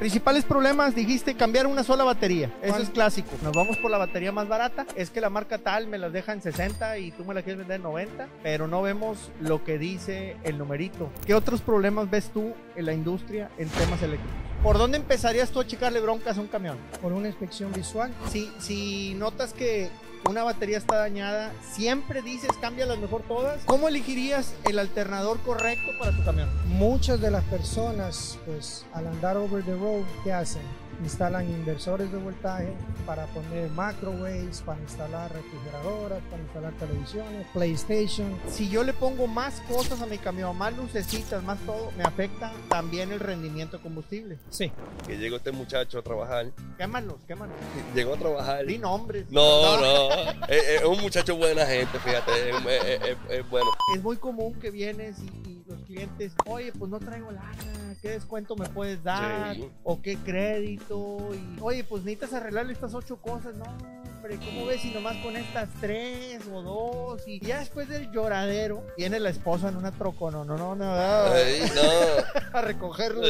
Principales problemas, dijiste cambiar una sola batería. Eso es clásico. Nos vamos por la batería más barata. Es que la marca tal me las deja en 60 y tú me la quieres vender en 90, pero no vemos lo que dice el numerito. ¿Qué otros problemas ves tú en la industria en temas eléctricos? ¿Por dónde empezarías tú a checarle broncas a un camión? Por una inspección visual. Si, si notas que una batería está dañada, siempre dices cámbialas mejor todas. ¿Cómo elegirías el alternador correcto para tu camión? Muchas de las personas, pues al andar over the road, ¿qué hacen? Instalan inversores de voltaje para poner microwaves, para instalar refrigeradoras, para instalar televisiones, PlayStation. Si yo le pongo más cosas a mi camión, más lucecitas, más todo, me afecta también el rendimiento de combustible. Sí. Que llegó este muchacho a trabajar. Quémanos, quémanos. Llegó a trabajar. Di nombres. No, no. es, un muchacho buena gente, fíjate. Es, bueno. Es muy común que vienes y, los clientes, oye, pues no traigo lana, ¿qué descuento me puedes dar? O qué crédito y, oye, pues necesitas arreglarle estas ocho cosas, no, hombre, ¿cómo ves si nomás con estas tres o dos? Y ya después del lloradero, viene la esposa en una trocona, no, no, no, no, a recogerlo.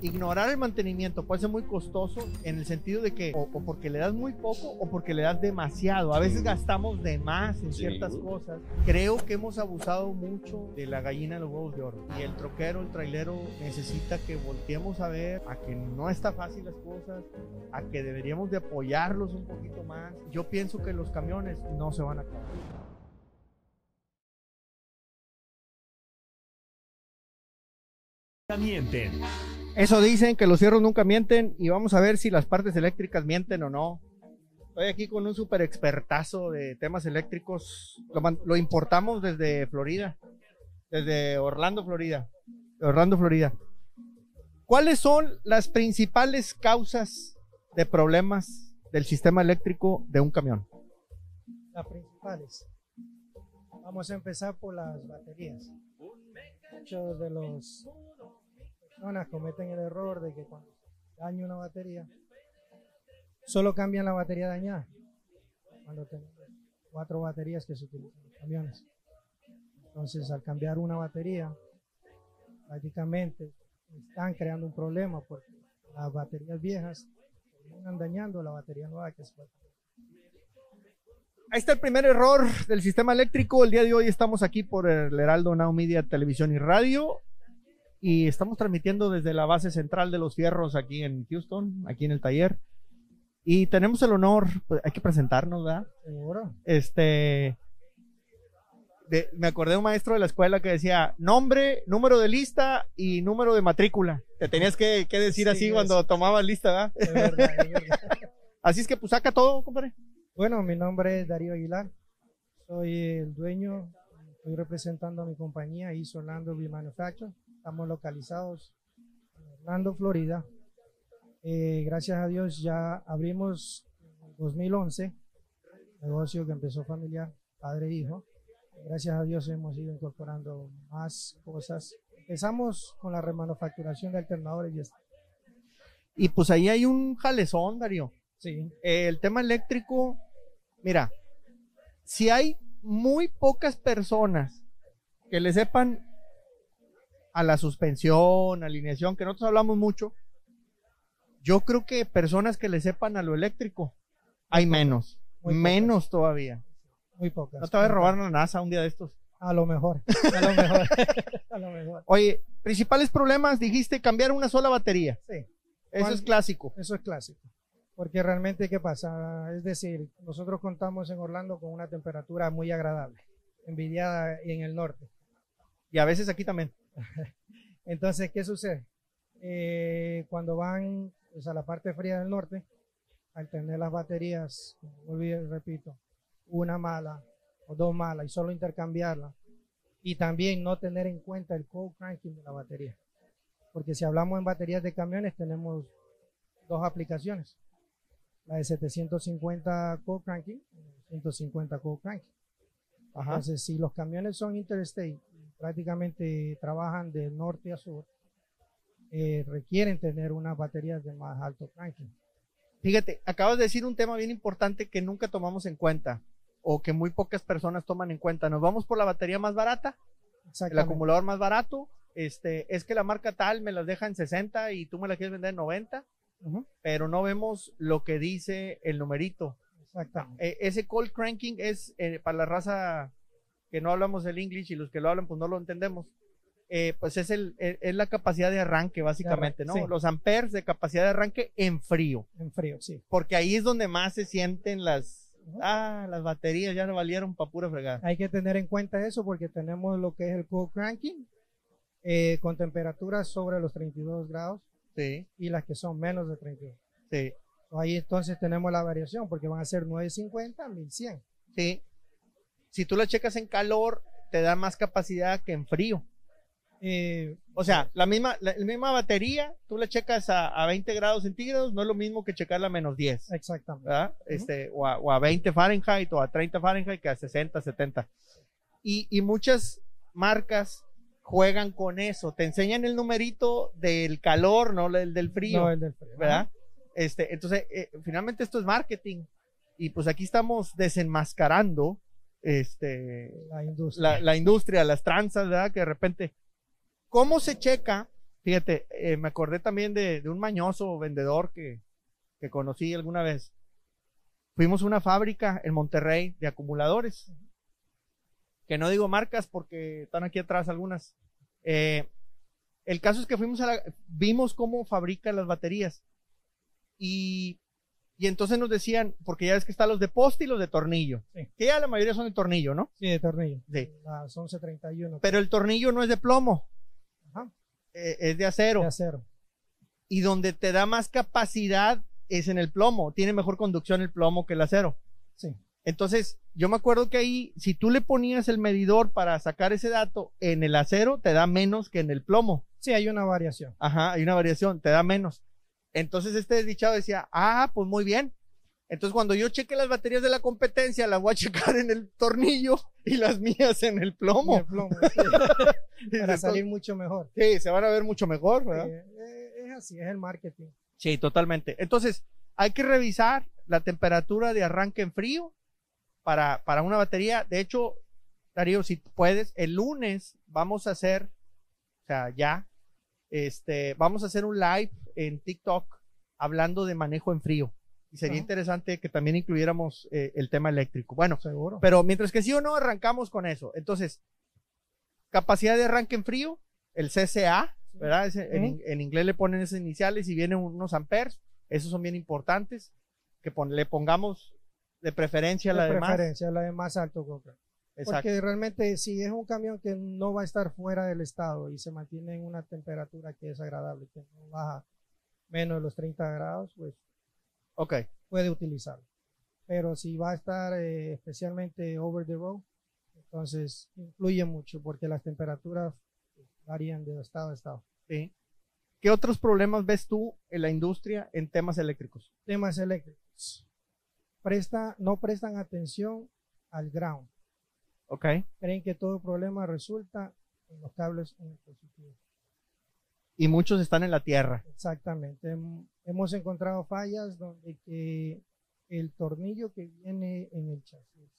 Ignorar el mantenimiento puede ser muy costoso en el sentido de que o, porque le das muy poco o porque le das demasiado. A veces gastamos de más en ciertas cosas. Creo que hemos abusado mucho de la gallina de los huevos de oro. Y el troquero, el trailero necesita que volteemos a ver a que no está fácil las cosas a que deberíamos de apoyarlos un poquito más. Yo pienso que los camiones no se van a acabar. Mienten. Eso dicen que los cierros nunca mienten y vamos a ver si las partes eléctricas mienten o no. Estoy aquí con un super expertazo de temas eléctricos. Lo, importamos desde Florida, desde Orlando, Florida. Orlando, Florida. ¿Cuáles son las principales causas de problemas del sistema eléctrico de un camión? Las principales. Vamos a empezar por las baterías. Muchos de los personas cometen el error de que cuando daña una batería, solo cambian la batería dañada. Cuando tenemos cuatro baterías que se utilizan en los camiones. Entonces, al cambiar una batería, prácticamente están creando un problema porque las baterías viejas terminan dañando la batería nueva que Ahí está el primer error del sistema eléctrico. El día de hoy estamos aquí por el Heraldo Now Media Televisión y Radio y estamos transmitiendo desde la base central de los fierros aquí en Houston, aquí en el taller. Y tenemos el honor, pues, hay que presentarnos, ¿verdad? Seguro. Este, me acordé de un maestro de la escuela que decía nombre, número de lista y número de matrícula. Te tenías que, decir así cuando tomabas lista, ¿verdad? así es que pues saca todo, compadre. Bueno, mi nombre es Darío Aguilar. Soy el dueño, estoy representando a mi compañía ISO Orlando Manufacture. Estamos localizados en Orlando, Florida. Eh, gracias a Dios ya abrimos en 2011, negocio que empezó familiar, padre e hijo gracias a Dios hemos ido incorporando más cosas. Empezamos con la remanufacturación de alternadores y Y pues ahí hay un jalezón, Darío. Sí. el tema eléctrico, mira, si hay muy pocas personas que le sepan a la suspensión, alineación, que nosotros hablamos mucho, yo creo que personas que le sepan a lo eléctrico, hay menos, menos todavía. Muy pocas. No te vas a robar la NASA un día de estos. A lo mejor. A lo mejor. a lo mejor. Oye, principales problemas, dijiste cambiar una sola batería. Sí. Eso es clásico. Eso es clásico. Porque realmente, ¿qué pasa? Es decir, nosotros contamos en Orlando con una temperatura muy agradable, envidiada en el norte. Y a veces aquí también. Entonces, ¿qué sucede? Eh, cuando van pues, a la parte fría del norte, al tener las baterías, repito, una mala o dos malas y solo intercambiarla. Y también no tener en cuenta el cold cranking de la batería. Porque si hablamos en baterías de camiones, tenemos dos aplicaciones. La de 750 cold cranking y 150 cold cranking. Entonces, si los camiones son interstate, prácticamente trabajan de norte a sur, eh, requieren tener unas baterías de más alto cranking. Fíjate, acabas de decir un tema bien importante que nunca tomamos en cuenta o que muy pocas personas toman en cuenta. Nos vamos por la batería más barata, el acumulador más barato. Este, es que la marca tal me las deja en 60 y tú me la quieres vender en 90. Ujú. pero no vemos lo que dice el numerito. Exactamente. Eh, ese cold cranking es eh, para la raza que no hablamos el English y los que lo hablan pues no lo entendemos. Eh, pues es, el, eh, es la capacidad de arranque básicamente, ¿no? sí. Los amperes de capacidad de arranque en frío, En frío, sí. porque ahí es donde más se sienten las. Ah, las baterías ya no valieron para pura fregada. Hay que tener en cuenta eso porque tenemos lo que es el cold cranking eh, con temperaturas sobre los 32 grados Sí, y las que son menos de 32. sí, Ahí entonces tenemos la variación porque van a ser 950 1100. sí. Si tú la checas en calor, te da más capacidad que en frío. Eh, O sea, la misma, la, la misma batería, tú la checas a, a 20 grados centígrados, no es lo mismo que checarla a menos 10. exactamente. ¿verdad? Este, o, a, o a 20 Fahrenheit o a 30 Fahrenheit que a 60, 70. Y, y muchas marcas juegan con eso, te enseñan el numerito del calor, no el del frío, No el del frío. ¿verdad? Este, entonces, eh, finalmente esto es marketing. Y pues aquí estamos desenmascarando este, La industria. la, la industria, las tranzas, ¿verdad? Que de repente, ¿cómo se checa? Fíjate, eh, me acordé también de, de un mañoso vendedor que, que conocí alguna vez. Fuimos a una fábrica en Monterrey de acumuladores. Que no digo marcas porque están aquí atrás algunas. Eh, el caso es que fuimos a la, vimos cómo fabrican las baterías. Y, y entonces nos decían, porque ya ves que están los de poste y los de tornillo. Sí. Que ya la mayoría son de tornillo, ¿no? Sí, de tornillo. Sí. Las 1131. Pero el tornillo no es de plomo, es de acero. de acero. Y donde te da más capacidad es en el plomo. Tiene mejor conducción el plomo que el acero. Sí. Entonces, yo me acuerdo que ahí, si tú le ponías el medidor para sacar ese dato en el acero, te da menos que en el plomo. Sí, hay una variación. Ajá, hay una variación, te da menos. Entonces, este desdichado decía, ah, pues muy bien. Entonces, cuando yo cheque las baterías de la competencia, las voy a checar en el tornillo y las mías en el plomo. el plomo, sí, para salir mucho mejor. Sí, se van a ver mucho mejor, ¿verdad? Eh, eh, es así, es el marketing. Sí, totalmente. Entonces, hay que revisar la temperatura de arranque en frío para, para una batería. De hecho, Darío, si puedes, el lunes vamos a hacer, o sea, ya, este, vamos a hacer un live en TikTok hablando de manejo en frío. Y sería Ajá. interesante que también incluyéramos eh, el tema eléctrico. Bueno, Seguro. pero mientras que sí o no, arrancamos con eso. Entonces, capacidad de arranque en frío, el CCA, ¿verdad? Ese- en, Ujú. en inglés le ponen esas iniciales y vienen unos amperes. Esos son bien importantes. Que pon- le pongamos de preferencia la de de más. preferencia, la de más alto Coca. Exacto. Porque realmente si es un camión que no va a estar fuera del estado y se mantiene en una temperatura que es agradable, que no baja menos de los 30 grados, pues Ok. puede utilizarlo. Pero si va a estar eh, especialmente over the road, entonces influye mucho porque las temperaturas varían de estado a estado. Sí. ¿Qué otros problemas ves tú en la industria en temas eléctricos? Temas eléctricos. Presta, no prestan atención al ground. Ok. Creen que todo problema resulta en los cables en el positivo. Y muchos están en la tierra. Exactamente. Hem- Hemos encontrado fallas donde el tornillo que viene en el chasis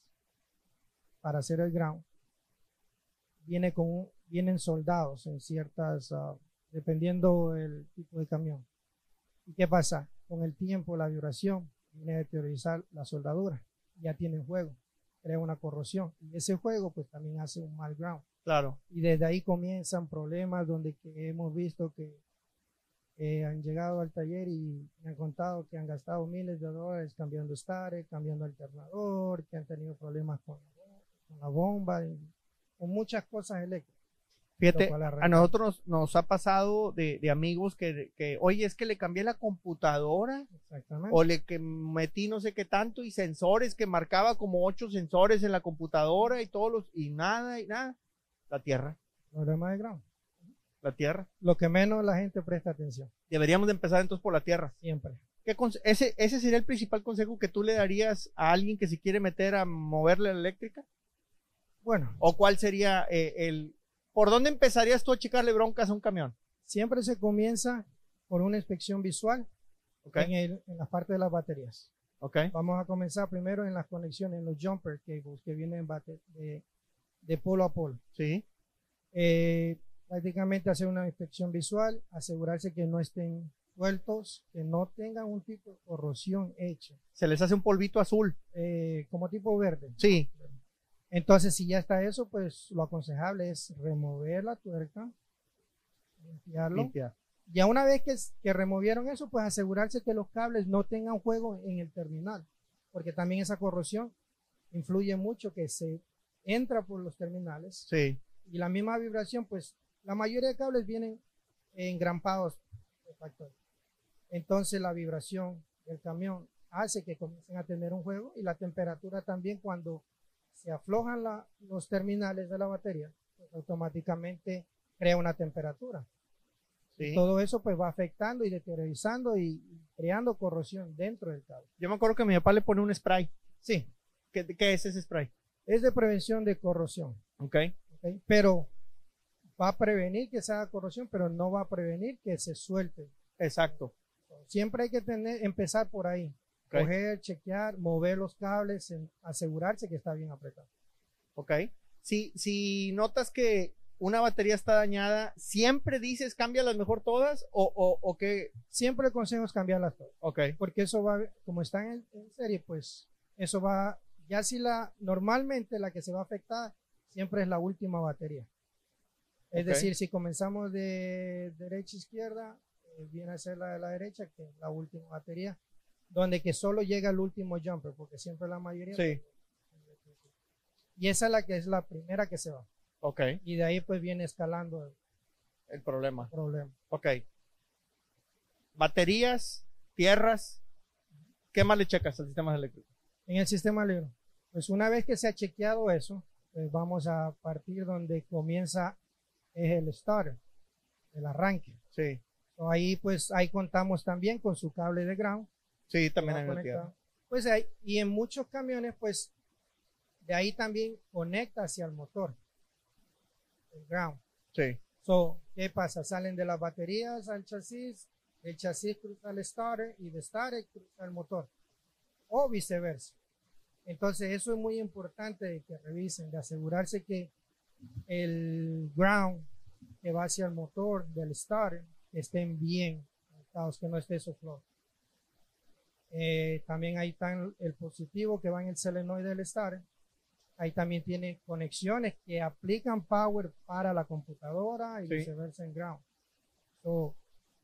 para hacer el ground viene con vienen soldados en ciertas ah, dependiendo el tipo de camión. ¿Y qué pasa? Con el tiempo, la vibración viene a deteriorar la soldadura. Ya tiene juego, crea una corrosión. Y ese juego pues también hace un mal ground Claro. y desde ahí comienzan problemas donde que hemos visto que eh, han llegado al taller y me han contado que han gastado miles de dólares cambiando starter, cambiando alternador, que han tenido problemas con, con la bomba, y con muchas cosas eléctricas. Fíjate, a nosotros nos ha pasado de, de amigos que, que, oye, es que le cambié la computadora Exactamente. o le que metí no sé qué tanto y sensores que marcaba como ocho sensores en la computadora y todos los y nada y nada la tierra Problema de ground. la tierra Lo que menos la gente presta atención, deberíamos de empezar entonces por la tierra siempre. ¿Qué ese ese sería el principal consejo que tú le darías a alguien que se quiere meter a moverle la eléctrica Bueno, o cuál sería eh, el por dónde empezarías tú a checarle broncas a un camión siempre se comienza por una inspección visual ¿ok? en, el- en la parte de las baterías. ¿ok? Vamos a comenzar primero en las conexiones, en los jumper cables que vienen de, de polo a polo. sí Eh, prácticamente hacer una inspección visual, asegurarse que no estén sueltos que no tengan un tipo de corrosión hecha, Se les hace un polvito azul. eh, como tipo verde. Sí. Entonces, si ya está eso, pues lo aconsejable es remover la tuerca, limpiarlo. Limpia. Ya una vez que, que removieron eso, pues asegurarse que los cables no tengan juego en el terminal, porque también esa corrosión influye mucho que se entra por los terminales Sí. y la misma vibración, pues la mayoría de cables vienen engrampados de. Entonces la vibración del camión hace que comiencen a tener un juego y la temperatura también cuando se aflojan la- los terminales de la batería, pues automáticamente crea una temperatura. Sí. Todo eso pues va afectando y deteriorizando y, y creando corrosión dentro del cable. Yo me acuerdo que mi papá le pone un spray. Sí, ¿Qué, qué es ese spray? Es de prevención de corrosión. Ok. ¿ok? Pero va a prevenir que se haga corrosión, pero no va a prevenir que se suelte. Exacto. Siempre hay que tener, empezar por ahí. Ok. Coger, chequear, mover los cables, asegurarse que está bien apretado. Ok. Si, si notas que una batería está dañada, ¿siempre dices cámbialas mejor todas? ¿O, o, o qué? Siempre el consejo es cambiarlas todas, Ok. porque eso va, como están en, en serie, pues eso va, ya si la, normalmente la que se va a afectar siempre es la última batería. Es decir, si comenzamos de derecha a izquierda, eh, viene a ser la de la derecha, que es la última batería, donde que solo llega el último jumper, porque siempre la mayoría. Sí. Y esa es la que es la primera que se va. Ok. Y de ahí pues viene escalando el El problema. problema. Ok. Baterías, tierras. ¿Qué más le checas al sistema eléctrico? En el sistema libre, pues una vez que se ha chequeado eso, pues vamos a partir donde comienza el starter, el arranque. Sí. So, ahí pues ahí contamos también con su cable de ground. Sí, también tierra. Pues ahí, y en muchos camiones pues de ahí también conecta hacia el motor, el ground. Sí. So, ¿qué pasa? Salen de las baterías al chasis, el chasis cruza el starter y de starter cruza el motor. O viceversa. Entonces, eso es muy importante de que revisen, de asegurarse que el ground que va hacia el motor del starter estén bien que no esté eso flojo. Eh, también ahí está el positivo que va en el solenoide del starter. Ahí también tiene conexiones que aplican power para la computadora y Sí. viceversa en ground. So,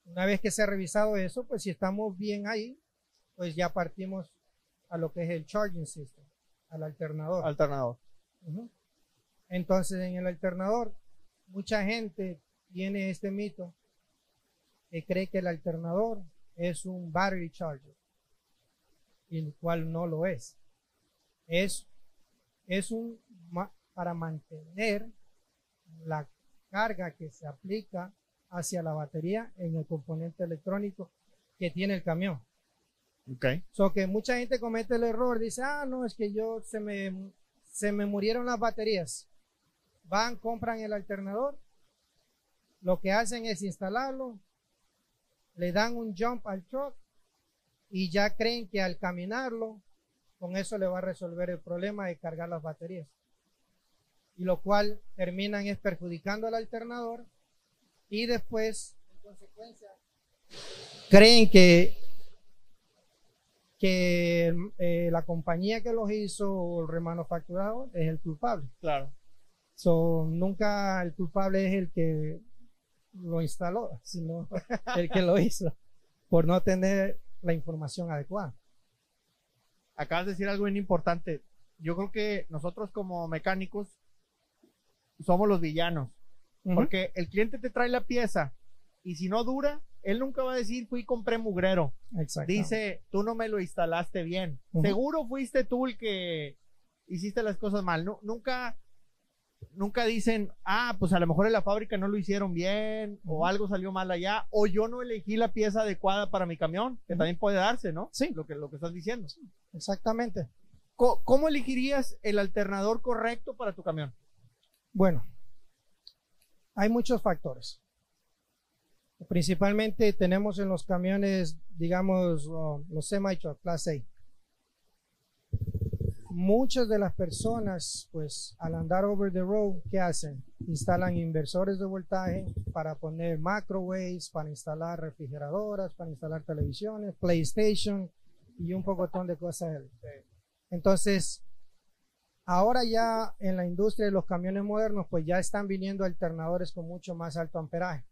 una vez que se ha revisado eso, pues si estamos bien ahí, pues ya partimos a lo que es el charging system, al alternador. Alternador. Entonces, en el alternador, mucha gente tiene este mito que cree que el alternador es un battery charger, y el cual no lo es. Es, es un para mantener la carga que se aplica hacia la batería en el componente electrónico que tiene el camión. Ok. So que mucha gente comete el error, dice, ah, no, es que yo se me, se me murieron las baterías. Van, compran el alternador, lo que hacen es instalarlo, le dan un jump al truck y ya creen que al caminarlo, con eso le va a resolver el problema de cargar las baterías. Y lo cual terminan es perjudicando al alternador y después, en consecuencia, creen que que eh, la compañía que los hizo o el remanufacturado es el culpable. Claro. So, nunca el culpable es el que lo instaló, sino el que lo hizo por no tener la información adecuada. Acabas de decir algo bien importante. Yo creo que nosotros como mecánicos somos los villanos. Ujú. Porque el cliente te trae la pieza y si no dura, él nunca va a decir fui y compré mugrero. Exacto. Dice, tú no me lo instalaste bien. Ujú. Seguro fuiste tú el que hiciste las cosas mal. Nu- nunca, nunca dicen, ah, pues a lo mejor en la fábrica no lo hicieron bien o Ujú. algo salió mal allá o yo no elegí la pieza adecuada para mi camión, que Ujú. también puede darse, ¿no? Sí. Lo que, lo que estás diciendo. Exactamente. Co- ¿Cómo elegirías el alternador correcto para tu camión? Bueno, hay muchos factores. Principalmente tenemos en los camiones, digamos, los semi-truck, clase A. muchas de las personas, pues al andar over the road, ¿qué hacen? Instalan inversores de voltaje para poner microwaves, para instalar refrigeradoras, para instalar televisiones, PlayStation y un pocotón de cosas. Entonces, ahora ya en la industria de los camiones modernos, pues ya están viniendo alternadores con mucho más alto amperaje.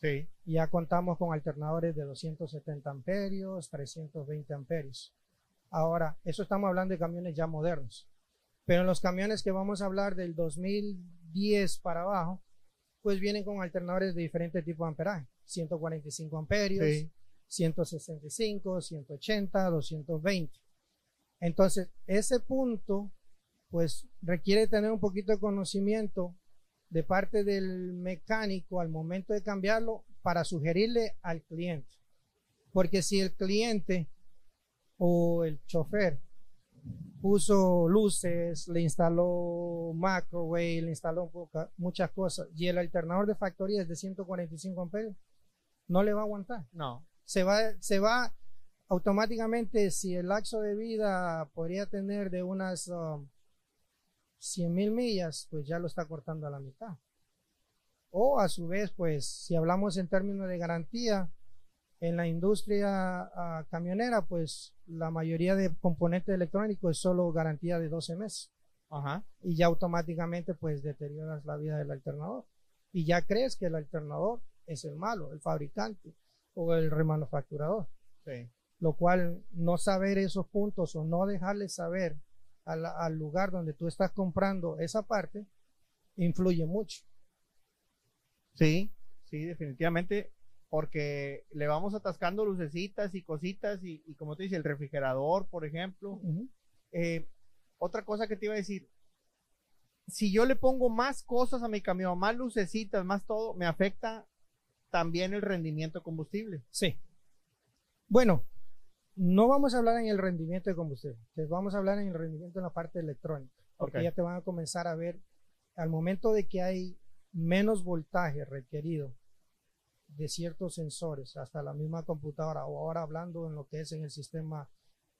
Sí. Ya contamos con alternadores de 270 amperios, 320 amperios. Ahora, eso estamos hablando de camiones ya modernos. Pero en los camiones que vamos a hablar del 2010 para abajo, pues vienen con alternadores de diferente tipo de amperaje. 145 amperios, 165, 180, 220. Entonces, ese punto, pues requiere tener un poquito de conocimiento de parte del mecánico al momento de cambiarlo para sugerirle al cliente. Porque si el cliente o el chofer puso luces, le instaló microwave, le instaló muchas cosas y el alternador de factoría es de 145 amperios, no le va a aguantar. No. Se va, se va automáticamente, si el laxo de vida podría tener de unas 100 um, mil millas, pues ya lo está cortando a la mitad. O a su vez, pues si hablamos en términos de garantía, en la industria ah, camionera, pues la mayoría de componentes electrónicos es solo garantía de 12 meses. Ajá. Y ya automáticamente pues deterioras la vida del alternador. Y ya crees que el alternador es el malo, el fabricante o el remanufacturador. Sí. Lo cual no saber esos puntos o no dejarle saber al, al lugar donde tú estás comprando esa parte influye mucho. Sí, sí, definitivamente porque le vamos atascando lucecitas y cositas y, como te dice, el refrigerador, por ejemplo. Eh, otra cosa que te iba a decir, si yo le pongo más cosas a mi camión, más lucecitas, más todo, me afecta también el rendimiento de combustible. Sí. Bueno, no vamos a hablar en el rendimiento de combustible, vamos a hablar en el rendimiento en la parte electrónica, porque ya te van a comenzar a ver al momento de que hay menos voltaje requerido de ciertos sensores, hasta la misma computadora, o ahora hablando en lo que es en el sistema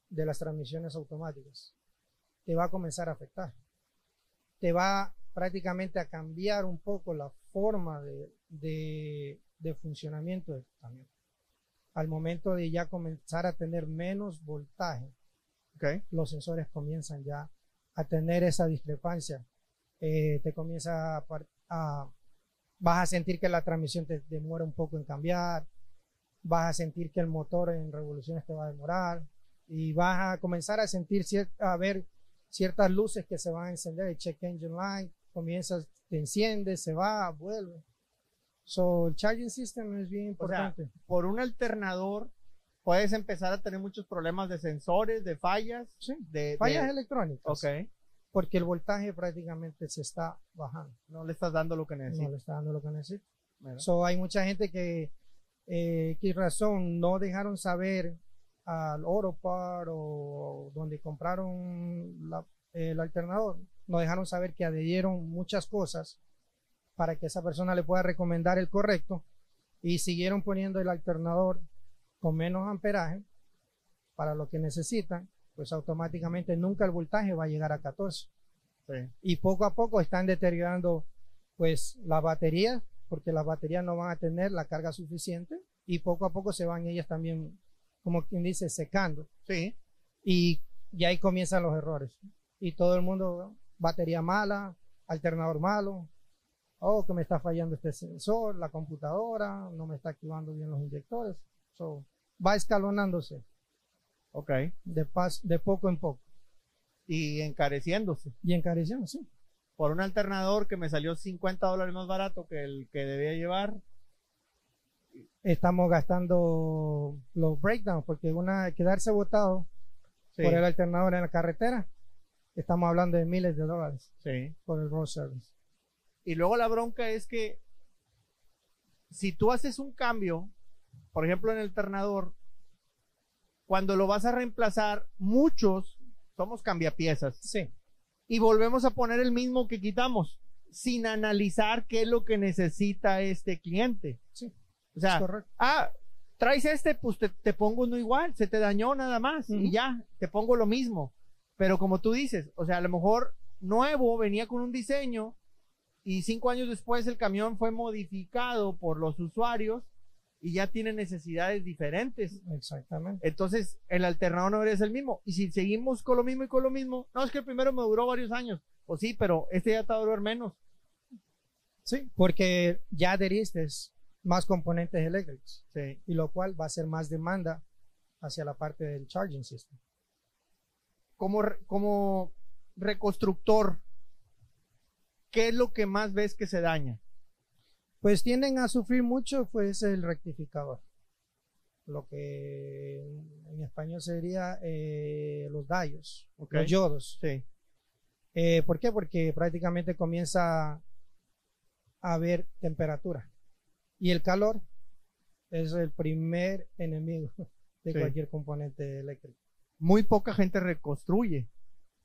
de las transmisiones automáticas, te va a comenzar a afectar. Te va prácticamente a cambiar un poco la forma de, de, funcionamiento del camión. Al momento de ya comenzar a tener menos voltaje, los sensores comienzan ya a tener esa discrepancia. Eh, te comienza a vas a sentir que la transmisión te demora un poco en cambiar, vas a sentir que el motor en revoluciones te va a demorar y vas a comenzar a sentir a ver ciertas luces que se van a encender, el check engine light, comienzas, te enciende, se va, vuelve. So, el charging system es bien importante. por un alternador puedes empezar a tener muchos problemas de sensores, de fallas. Sí, de fallas electrónicas. Ok porque el voltaje prácticamente se está bajando. No le estás dando lo que necesita. No le está dando lo que necesita. So, hay mucha gente que, eh, ¿qué razón? No dejaron saber al Oropar o donde compraron el alternador, no dejaron saber que adhirieron muchas cosas para que esa persona le pueda recomendar el correcto y siguieron poniendo el alternador con menos amperaje para lo que necesitan pues automáticamente nunca el voltaje va a llegar a 14. Y poco a poco están deteriorando pues la batería, porque las baterías no van a tener la carga suficiente y poco a poco se van ellas también, como quien dice, secando. Sí. Y, ahí comienzan los errores. Y todo el mundo, batería mala, alternador malo, oh, que me está fallando este sensor, la computadora, no me está activando bien los inyectores. So, va escalonándose. Ok. De, pas, de poco en poco. Y encareciéndose. Y encareciéndose, sí. Por un alternador que me salió 50 dólares más barato que el que debía llevar. Estamos gastando los breakdowns, porque una quedarse botado por el alternador en la carretera, estamos hablando de miles de dólares. Sí. Por el road service. Y luego la bronca es que si tú haces un cambio, por ejemplo en el alternador, cuando lo vas a reemplazar, muchos somos cambiapiezas. Sí. Y volvemos a poner el mismo que quitamos, sin analizar qué es lo que necesita este cliente. Sí. O sea, ah, traes este, pues te, pongo uno igual, se te dañó nada más y ya, te pongo lo mismo. Pero como tú dices, o sea, a lo mejor nuevo venía con un diseño y cinco años después el camión fue modificado por los usuarios y ya tiene necesidades diferentes. Exactamente. Entonces, el alternador no es el mismo. Y si seguimos con lo mismo y con lo mismo, no, es que el primero me duró varios años. O sí, pero este ya te va a durar menos. Sí, porque ya adheriste más componentes eléctricos. Sí. Y lo cual va a ser más demanda hacia la parte del charging system. Como, como reconstructor, ¿qué es lo que más ves que se daña? Pues tienden a sufrir mucho, pues el rectificador. Lo que en español sería eh, los dallos, Okay. los yodos. Sí. Eh, ¿Por qué? Porque prácticamente comienza a haber temperatura. Y el calor es el primer enemigo de Sí. cualquier componente eléctrico. Muy poca gente reconstruye.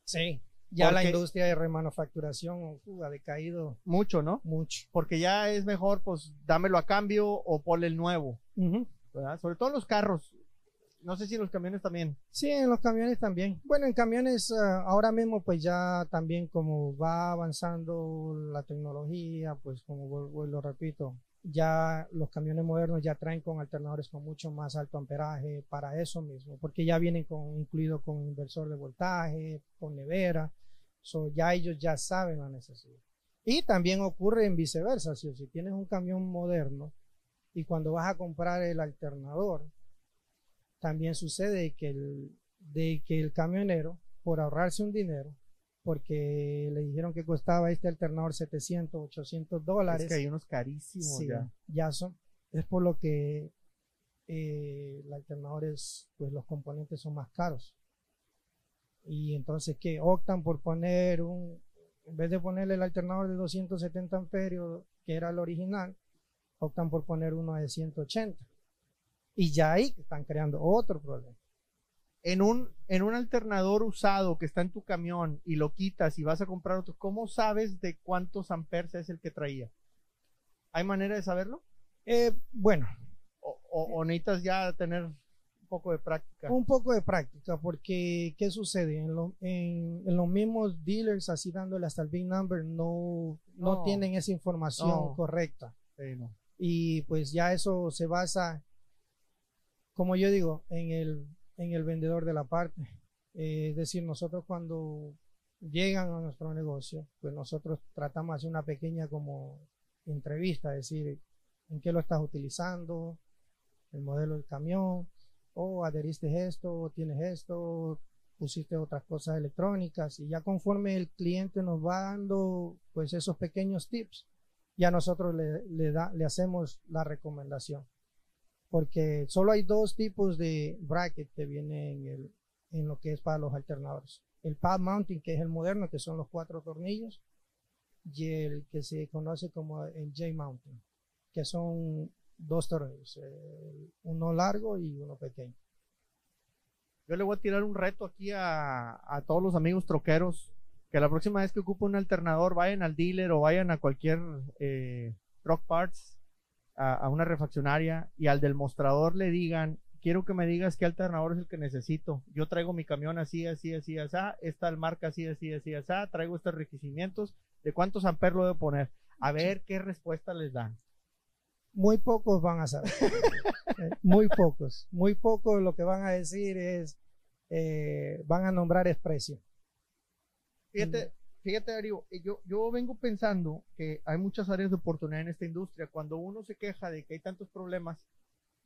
Sí. Ya la industria de remanufacturación uh, ha decaído Mucho, ¿no? mucho. Porque ya es mejor, pues, dámelo a cambio o ponle el nuevo. Sobre todo en los carros. No sé si en los camiones también. Sí, en los camiones también. Bueno, en camiones ah, ahora mismo pues ya también como va avanzando la tecnología, pues como vuelvo y lo repito, ya los camiones modernos ya traen con alternadores con mucho más alto amperaje para eso mismo, porque ya vienen con incluido con inversor de voltaje, con nevera, so ya ellos ya saben la necesidad. Y también ocurre en viceversa, si, si tienes un camión moderno y cuando vas a comprar el alternador, también sucede que el, de que el camionero, por ahorrarse un dinero, porque le dijeron que costaba este alternador 700, 800 dólares, Es que hay unos carísimos sí, ya. ya son, es por lo que eh, el alternador es, pues los componentes son más caros. Y entonces que optan por poner un, en vez de ponerle el alternador de 270 amperios, que era el original, optan por poner uno de 180. Y ya ahí están creando otro problema. En un, en un alternador usado que está en tu camión y lo quitas y vas a comprar otro, ¿cómo sabes de cuántos amperes es el que traía? ¿Hay manera de saberlo? Eh, bueno, ¿O, o- o necesitas ya tener poco de práctica? un poco de práctica, porque ¿qué sucede? En, lo- en- en los mismos dealers, así dándole hasta el big number, no, no, No. tienen esa información No. correcta. Sí, no. Y pues ya eso se basa, como yo digo, en el, en el vendedor de la parte. Eh, es decir, nosotros cuando llegan a nuestro negocio, pues nosotros tratamos de hacer una pequeña como entrevista, es decir, en qué lo estás utilizando, el modelo del camión, o adheriste esto, tienes esto, pusiste otras cosas electrónicas, y ya conforme el cliente nos va dando pues esos pequeños tips, ya nosotros le, le, da, le hacemos la recomendación. Porque solo hay dos tipos de bracket que vienen en, el, en lo que es para los alternadores. El pad mounting, que es el moderno, que son los cuatro tornillos, y el que se conoce como el J mounting, que son dos tornillos, eh, uno largo y uno pequeño. Yo le voy a tirar un reto aquí a, a todos los amigos troqueros que la próxima vez que ocupen un alternador vayan al dealer o vayan a cualquier eh, truck parts, a, a una refaccionaria y al del mostrador le digan, quiero que me digas qué alternador es el que necesito. Yo traigo mi camión así, así, así, así, esta marca así, así, así, así, traigo estos requerimientos, de cuántos amperes lo debo poner. A ver qué respuesta les dan. Muy pocos van a saber. Eh, muy pocos. Muy pocos lo que van a decir es, eh, van a nombrar es precio. Fíjate, fíjate, Darío, eh, yo, yo vengo pensando que hay muchas áreas de oportunidad en esta industria. Cuando uno se queja de que hay tantos problemas,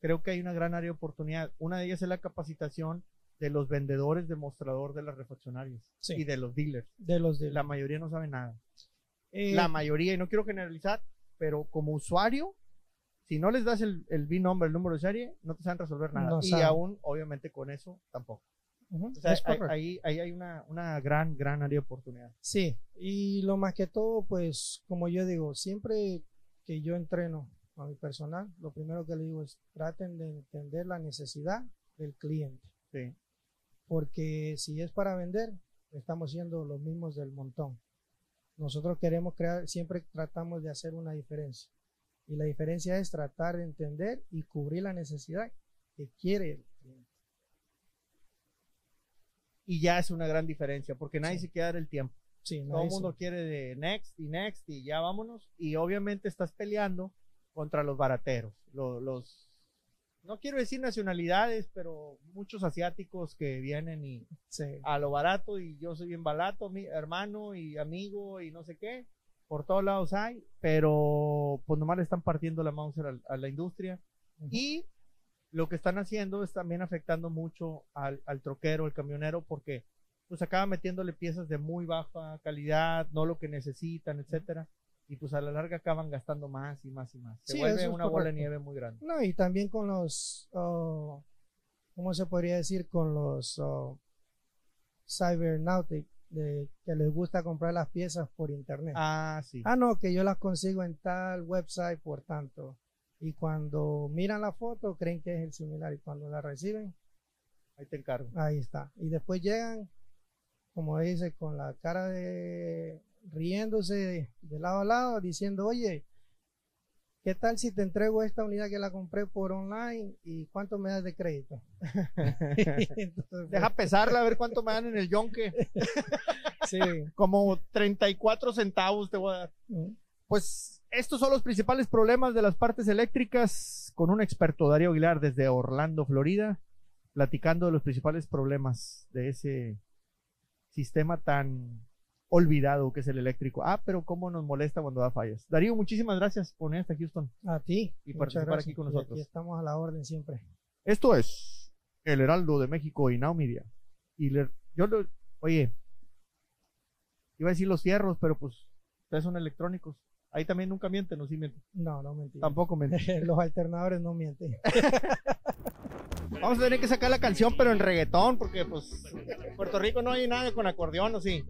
creo que hay una gran área de oportunidad. Una de ellas es la capacitación de los vendedores de mostrador de las refaccionarias Sí. y de los dealers. De los de La mayoría no sabe nada. Eh, La mayoría, y no quiero generalizar, pero como usuario, si no les das el, el B-number, el número de serie, no te saben resolver nada. No y saben. aún, obviamente, con eso tampoco. ujú, O sea, es hay- ahí, ahí hay una, una gran, gran área de oportunidad. Sí, y lo más que todo, pues, como yo digo, siempre que yo entreno a mi personal, lo primero que le digo es traten de entender la necesidad del cliente, Sí. porque si es para vender, estamos siendo los mismos del montón. Nosotros queremos crear, siempre tratamos de hacer una diferencia. Y la diferencia es tratar de entender y cubrir la necesidad que quiere el cliente. y ya es una gran diferencia, porque nadie se quiere dar el tiempo. Sí, Todo el mundo quiere de next y next y ya vámonos. Y obviamente estás peleando contra los barateros, los, los no quiero decir nacionalidades, pero muchos asiáticos que vienen y a lo barato y yo soy bien barato, mi hermano y amigo y no sé qué. Por todos lados hay, pero pues nomás le están partiendo la mouse a, la industria. Y lo que están haciendo es también afectando mucho al, al troquero, al camionero, porque pues acaba metiéndole piezas de muy baja calidad, no lo que necesitan, etcétera y pues a la larga acaban gastando más y más y más. Se vuelve una bola de nieve muy grande. No, y también con los, oh, ¿cómo se podría decir? Con los oh, cybernautic, de, que les gusta comprar las piezas por internet. Ah, sí. Ah, no, que yo las consigo en tal website, por tanto. Y cuando miran la foto, creen que es el similar. Y cuando la reciben, ahí te encargo. Ahí está. Y después llegan, como dice, con la cara de riéndose de, lado a lado, diciendo, oye, ¿qué tal si te entrego esta unidad que la compré por online y cuánto me das de crédito? Deja pesarla a ver cuánto me dan en el yonque. sí. Como 34 centavos te voy a dar. Mm. Pues estos son los principales problemas de las partes eléctricas con un experto, Darío Aguilar, desde Orlando, Florida, platicando de los principales problemas de ese sistema tan olvidado que es el eléctrico. Ah, pero cómo nos molesta cuando da fallas. Darío, muchísimas gracias por venir hasta Houston. A ti. Y participar aquí con nosotros. aquí estamos a la orden siempre. Esto es El Heraldo de México y Now Media. Y yo lo, oye, iba a decir los fierros, pero pues ustedes son electrónicos. Ahí también nunca mienten, ¿no? Sí mienten. No, no mienten. Tampoco mienten. los alternadores no mienten. Vamos a tener que sacar la canción, pero en reggaetón, porque pues en Puerto Rico no hay nada con acordeón, ¿o sí?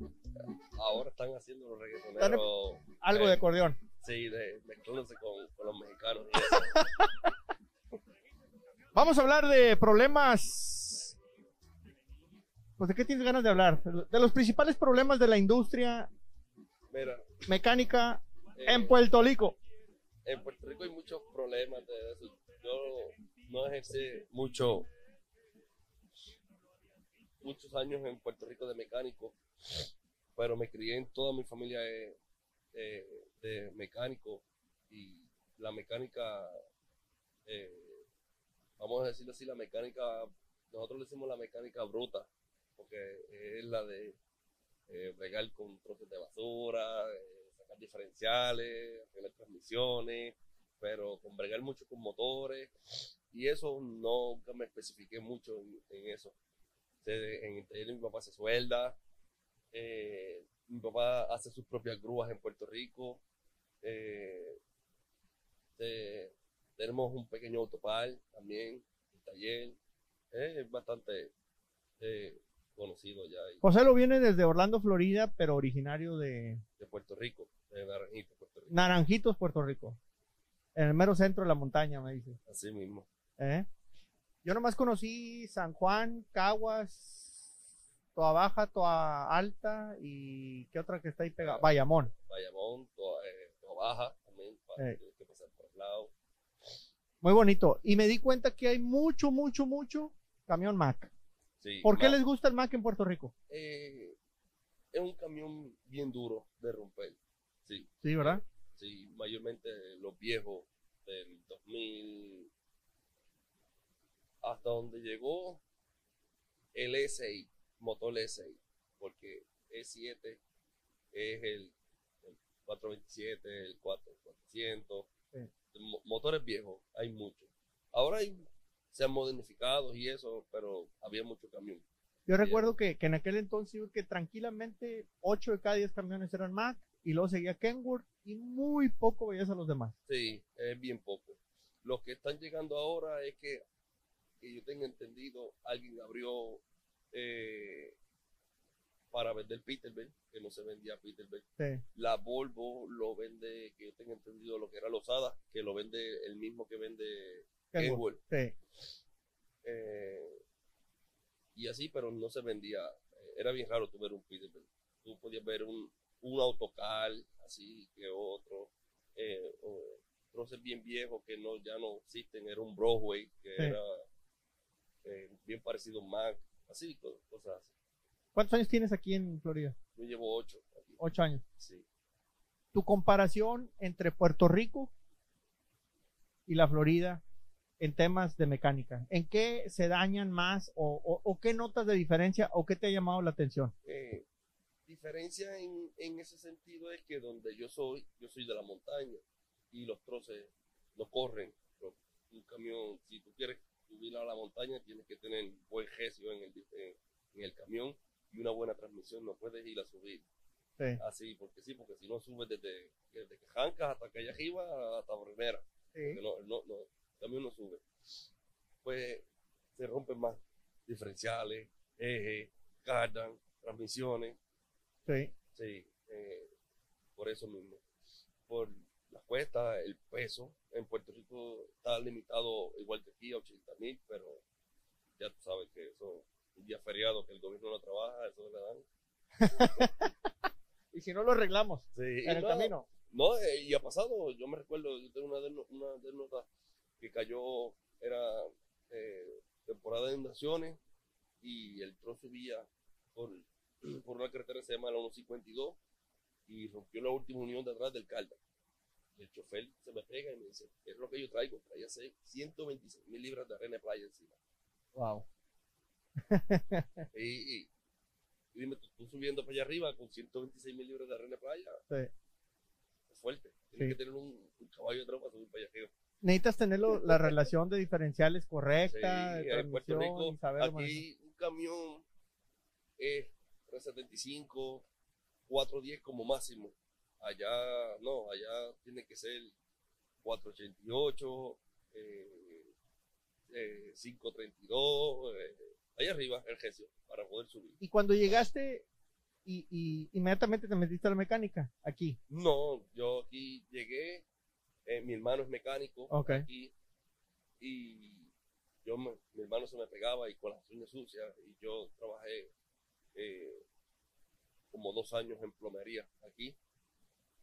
Ahora están haciendo los reggaetoneros. Algo de acordeón. Sí, de, mezclándose con, con, los mexicanos. Vamos a hablar de problemas. Pues de qué tienes ganas de hablar? De los principales problemas de la industria mecánica en eh, Puerto Rico. En Puerto Rico hay muchos problemas de eso. Yo no ejercí mucho muchos años en Puerto Rico de mecánico pero me crié en toda mi familia de, de, mecánico y la mecánica, eh, vamos a decirlo así, la mecánica, nosotros le decimos la mecánica bruta, porque es la de eh, bregar con trozos de basura, eh, sacar diferenciales, hacer transmisiones, pero con bregar mucho con motores, y eso nunca me especifiqué mucho en, eso. En el taller mi papá se suelda, eh, mi papá hace sus propias grúas en Puerto Rico. Eh, tenemos un pequeño autopal también, un taller. es bastante eh, conocido ya. José lo viene desde Orlando, Florida, pero originario de... De Puerto Rico, de Naranjitos, Puerto Rico. Naranjitos, Puerto Rico. En el mero centro de la montaña, me dice. Así mismo. Yo nomás conocí San Juan, Caguas, toda baja, toda alta y qué otra que está ahí pegada. Bayamón. Bayamón, toda, eh, baja también, para que pasar por el lado. Muy bonito. Y me di cuenta que hay mucho, mucho, mucho camión Mac. Sí, ¿Por qué les gusta el Mac en Puerto Rico? Eh, es un camión bien duro de romper. Sí. Sí, ¿verdad? Sí, mayormente los viejos del 2000 hasta donde llegó el SI motor E6, porque E7 es el, 427, el 4400, motores viejos, hay muchos. Ahora hay, se han modernificado y eso, pero había mucho camión. Yo recuerdo que, en aquel entonces que tranquilamente 8 de cada 10 camiones eran Mac y luego seguía Kenworth y muy poco veías a los demás. Sí, es bien poco. Los que están llegando ahora es que, que yo tengo entendido, alguien abrió eh, para vender Peterbilt, que no se vendía Peterbilt. La Volvo lo vende, que yo tengo entendido lo que era Losada, que lo vende el mismo que vende Kenworth. Eh, y así, pero no se vendía. Eh, era bien raro tu ver un Peterbilt. Tú podías ver un, un autocal, así que otro. Eh, bien viejo que no ya no existen. Era un Broadway, que era bien parecido a un Mac así, cosas así. ¿Cuántos años tienes aquí en Florida? Yo llevo ocho. Aquí. Ocho años. Sí. Tu comparación entre Puerto Rico y la Florida en temas de mecánica. ¿En qué se dañan más o, o- o qué notas de diferencia o qué te ha llamado la atención? Eh, diferencia en, en ese sentido es que donde yo soy, yo soy de la montaña y los troces no corren. Un camión, si tú quieres subir a la montaña, tienes que tener buen gesio en el, en, en el camión y una buena transmisión. No puedes ir a subir Sí. así, porque sí, porque si no subes desde, desde que jancas hasta que allá arriba, hasta primera. que no, no, no, el camión no sube. Pues se rompen más diferenciales, ejes, cardan, transmisiones, Sí. sí, eh, por eso mismo. Por las cuestas, el peso, en Puerto Rico está limitado igual que aquí a 80 mil, pero ya tú sabes que eso, un día feriado que el gobierno no trabaja, eso le dan. Y si no lo arreglamos Sí, en el no, camino. No, eh, y ha pasado, yo me recuerdo, yo tengo una, derno- una nota que cayó, era eh, temporada de inundaciones y el tron subía por, por una carretera que se llama la 152 y rompió la última unión de atrás del calda. El chofer se me pega y me dice, ¿qué es lo que yo traigo? Traía seis- 126 mil libras de arena de playa encima. Wow. Y, y- y dime, tú, tú subiendo para allá arriba con 126 mil libras de arena de playa, Sí. es fuerte. Tienes Sí. que tener un, un caballo de tropa para subir para allá arriba. Necesitas tener lo- la relación de diferenciales correcta, Sí, de en Puerto Rico, y manejar. aquí un camión es 375, 410 como máximo. Allá, no, allá tiene que ser 488, eh, eh, 532, eh, allá arriba el gesio para poder subir. Y cuando llegaste y, y inmediatamente te metiste a la mecánica, aquí. No, yo aquí llegué, eh, mi hermano es mecánico Ok. aquí y yo me- mi hermano se me pegaba y con las uñas sucias y yo trabajé eh, como dos años en plomería aquí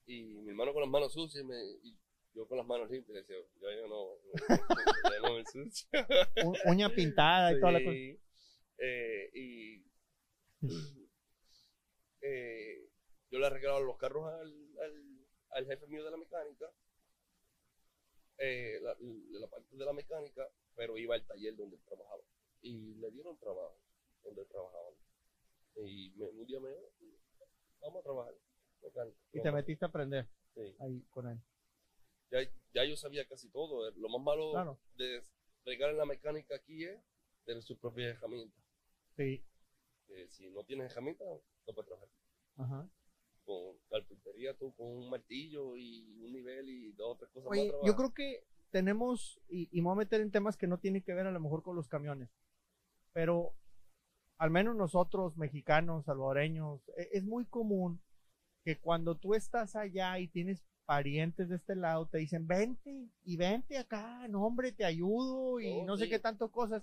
y mi hermano con las manos sucias y, me- y yo con las manos limpias decía, ya yo no, ya no me ensucio. U- uña pintada y toda la cosa. Sí. Eh, y eh, yo le arreglaba los carros al, al, al jefe mío de la mecánica, eh, la, la parte de la mecánica, pero iba al taller donde él trabajaba. Y le dieron trabajo donde él trabajaba. Y me- un día me dijo, vamos a trabajar. Y te vamos". metiste a aprender Sí. ahí con él. Ya, ya yo sabía casi todo. Lo más malo Claro. de regar en la mecánica aquí es tener sus propias herramientas. Sí. que si no tienes herramientas, no puedes trabajar. Ajá. Con carpintería, tú con un martillo y un nivel y dos o tres cosas Oye, más. yo creo que tenemos, y, y me voy a meter en temas que no tienen que ver a lo mejor con los camiones, pero al menos nosotros, mexicanos, salvadoreños, e- es muy común que cuando tú estás allá y tienes parientes de este lado, te dicen, vente y vente acá, no hombre, te ayudo y Oh, no sé sí. qué tanto cosas.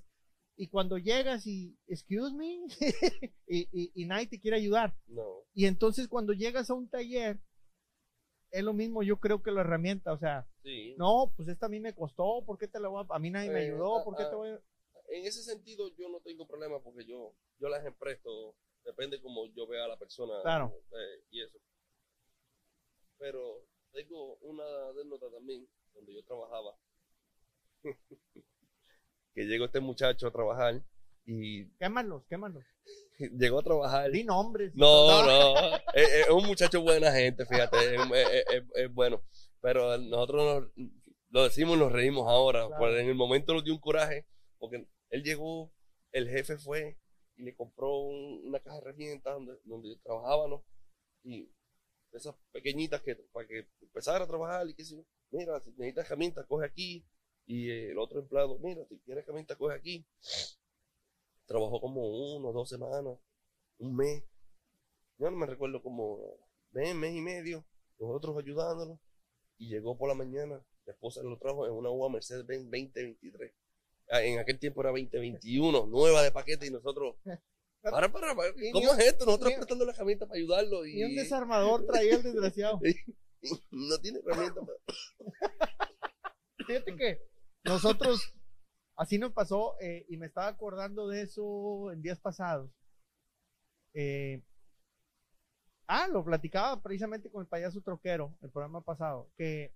Y cuando llegas y, excuse me, y, y, y nadie te quiere ayudar. No, Y entonces cuando llegas a un taller, es lo mismo, yo creo que la herramienta, o sea, sí. no, pues esta a mí me costó, ¿por qué te la voy a, a mí nadie me Eh, ayudó, ah, ¿por qué ah. te voy a... En ese sentido yo no tengo problema porque yo, yo las empresto. Depende como yo vea a la persona Claro. eh, y eso. Pero tengo una anécdota también donde yo trabajaba. que llegó este muchacho a trabajar y Quémalos, quémalos. llegó a trabajar Di nombres. No, no. Es, es un muchacho buena gente, fíjate. Es, es- es- bueno. Pero nosotros nos- lo decimos nos reímos ahora. Claro. Pues en el momento nos dio un coraje. Porque él llegó, el jefe fue y le compró un- una caja de herramientas donde, donde trabajábamos. Y esas pequeñitas que para que empezara a trabajar y que si, mira, si necesitas herramientas, coge aquí. Y el otro empleado, mira, si quieres herramientas, coge aquí. Trabajó como uno, dos semanas, un mes. Yo no me recuerdo como mes, mes y medio, nosotros ayudándolo. Y llegó por la mañana, la esposa lo trajo en una uva Mercedes-Benz 2023. Ah, En aquel tiempo era 2021, nueva de paquete, y nosotros. Para, para, para, Y ¿Cómo es esto? Nosotros prestando la herramienta para ayudarlo y, Y un desarmador traía el desgraciado. no tiene herramienta para. Fíjate que nosotros, así nos pasó, eh, y me estaba acordando de eso en días pasados. Eh, ah, lo platicaba precisamente con el payaso troquero, el programa pasado, que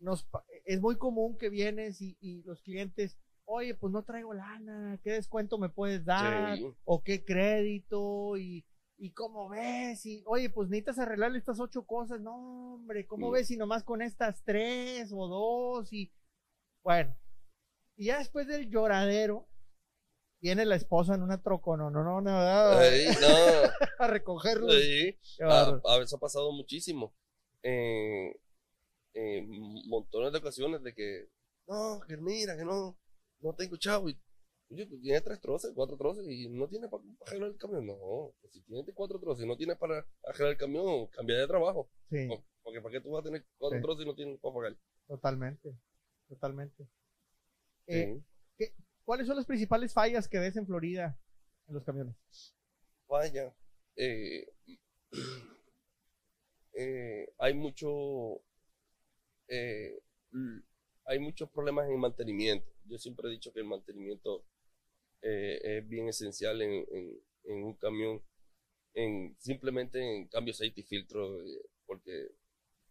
nos, es muy común que vienes y, los clientes, oye, pues no traigo lana, ¿qué descuento me puedes dar? ¿O qué crédito? Y, y cómo ves, y oye, pues necesitas arreglarle estas ocho cosas, no, hombre, ¿cómo mm. ves? Y nomás con estas tres o dos, y bueno, y ya después del lloradero, viene la esposa en una trocona, no, no, no, no, a recogerlo. A, veces ha pasado muchísimo. Eh, montones de ocasiones de que, no, que mira, que no, no tengo chavo. Y, oye, pues tiene tres troces, cuatro troces y no tiene para arreglar el camión. No, pues si tienes cuatro troces y no tienes para arreglar el camión, cambia de trabajo. Sí. Porque ¿para qué tú vas a tener cuatro troces y no tienes para pagar? Totalmente, totalmente. Eh, ¿Cuáles son las principales fallas que ves en Florida en los camiones? Falla. Eh, eh, hay mucho eh, hay muchos problemas en mantenimiento. Yo siempre he dicho que el mantenimiento eh, es bien esencial en, un camión, en, simplemente en cambio aceite y filtro, eh, porque